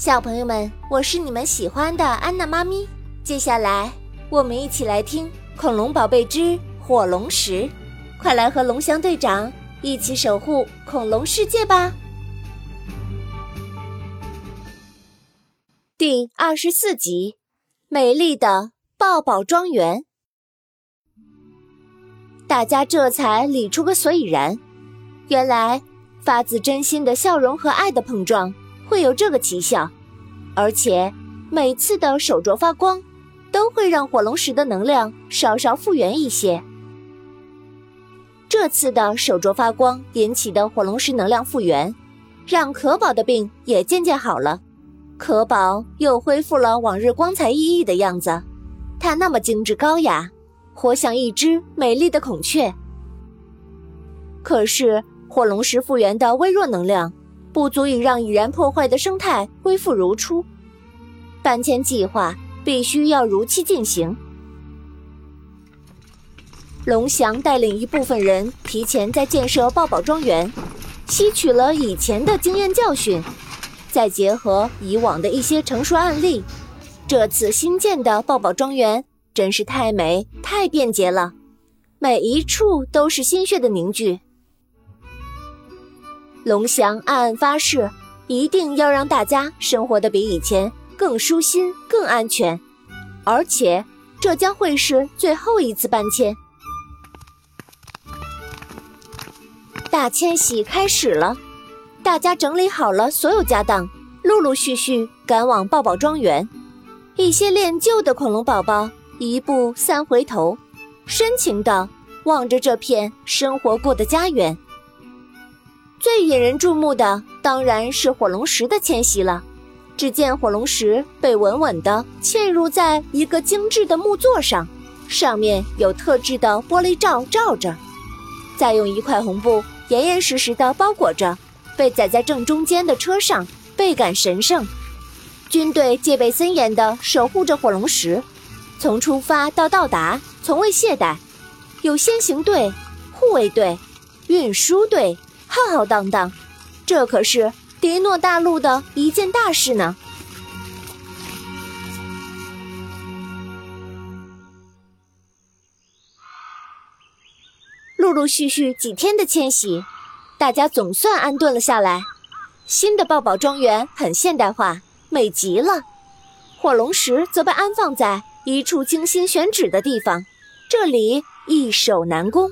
小朋友们，我是你们喜欢的安娜妈咪。接下来，我们一起来听《恐龙宝贝之火龙石》，快来和龙翔队长一起守护恐龙世界吧！第二十四集：美丽的抱抱庄园。大家这才理出个所以然，原来发自真心的笑容和爱的碰撞会有这个奇效，而且每次的手镯发光都会让火龙石的能量稍稍复原一些。这次的手镯发光引起的火龙石能量复原，让可宝的病也渐渐好了，可宝又恢复了往日光彩熠熠的样子，他那么精致高雅。活像一只美丽的孔雀，可是火龙石复原的微弱能量不足以让已然破坏的生态恢复如初。搬迁计划必须要如期进行。龙翔带领一部分人提前在建设抱宝庄园，吸取了以前的经验教训，再结合以往的一些成熟案例，这次新建的抱宝庄园。真是太美、太便捷了，每一处都是心血的凝聚。龙翔暗暗发誓，一定要让大家生活的比以前更舒心、更安全，而且这将会是最后一次搬迁。大迁徙开始了，大家整理好了所有家当，陆陆续续赶往抱抱庄园。一些恋旧的恐龙宝宝。一步三回头，深情地望着这片生活过的家园。最引人注目的当然是火龙石的迁徙了。只见火龙石被稳稳地嵌入在一个精致的木座上，上面有特制的玻璃罩罩着，再用一块红布严严实实地包裹着，被载在正中间的车上，倍感神圣。军队戒备森严地守护着火龙石。从出发到到达，从未懈怠。有先行队、护卫队、运输队，浩浩荡荡。这可是迪诺大陆的一件大事呢。陆陆续续几天的迁徙，大家总算安顿了下来。新的抱宝庄园很现代化，美极了。火龙石则被安放在。一处精心选址的地方，这里易守难攻。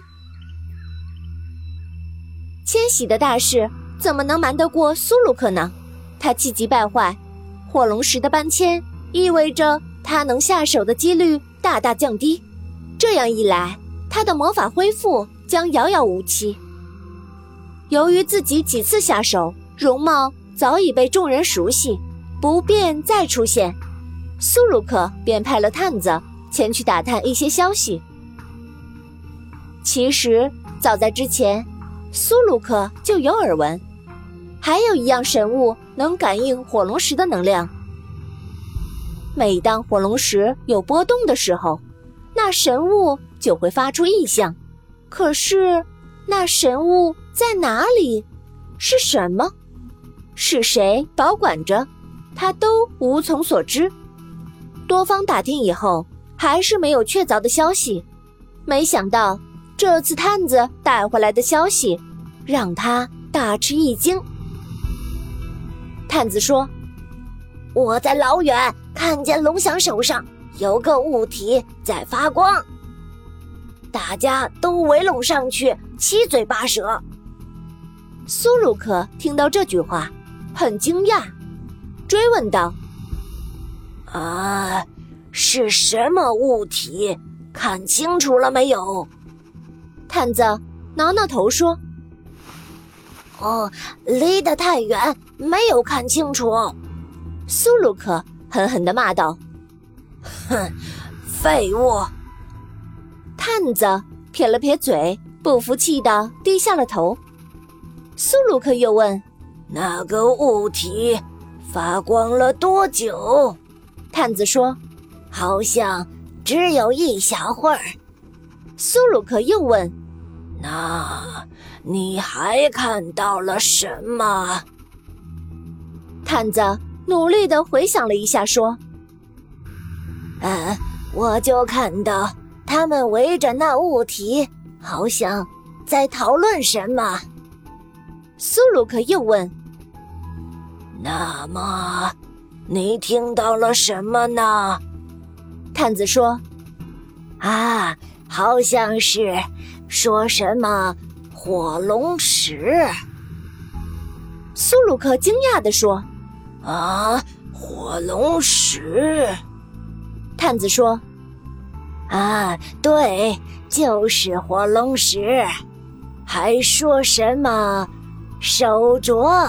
迁徙的大事怎么能瞒得过苏鲁克呢？他气急败坏，火龙石的搬迁意味着他能下手的几率大大降低。这样一来，他的魔法恢复将遥遥无期。由于自己几次下手，容貌早已被众人熟悉，不便再出现。苏鲁克便派了探子前去打探一些消息。其实早在之前，苏鲁克就有耳闻，还有一样神物能感应火龙石的能量。每当火龙石有波动的时候，那神物就会发出异象。可是，那神物在哪里？是什么？是谁保管着？他都无从所知。多方打听以后，还是没有确凿的消息。没想到这次探子带回来的消息，让他大吃一惊。探子说：“我在老远看见龙翔手上有个物体在发光，大家都围拢上去，七嘴八舌。”苏鲁克听到这句话，很惊讶，追问道。啊，是什么物体？看清楚了没有？探子挠挠头说：“哦，离得太远，没有看清楚。”苏鲁克狠狠地骂道：“哼，废物！”探子撇了撇嘴，不服气的低下了头。苏鲁克又问：“那个物体发光了多久？”探子说：“好像只有一小会儿。”苏鲁克又问：“那你还看到了什么？”探子努力的回想了一下，说：“嗯，我就看到他们围着那物体，好像在讨论什么。”苏鲁克又问：“那么，你听到了什么呢？”探子说：“啊，好像是说什么火龙石。”苏鲁克惊讶地说。啊，火龙石！探子说：“啊，对，就是火龙石。还说什么手镯？”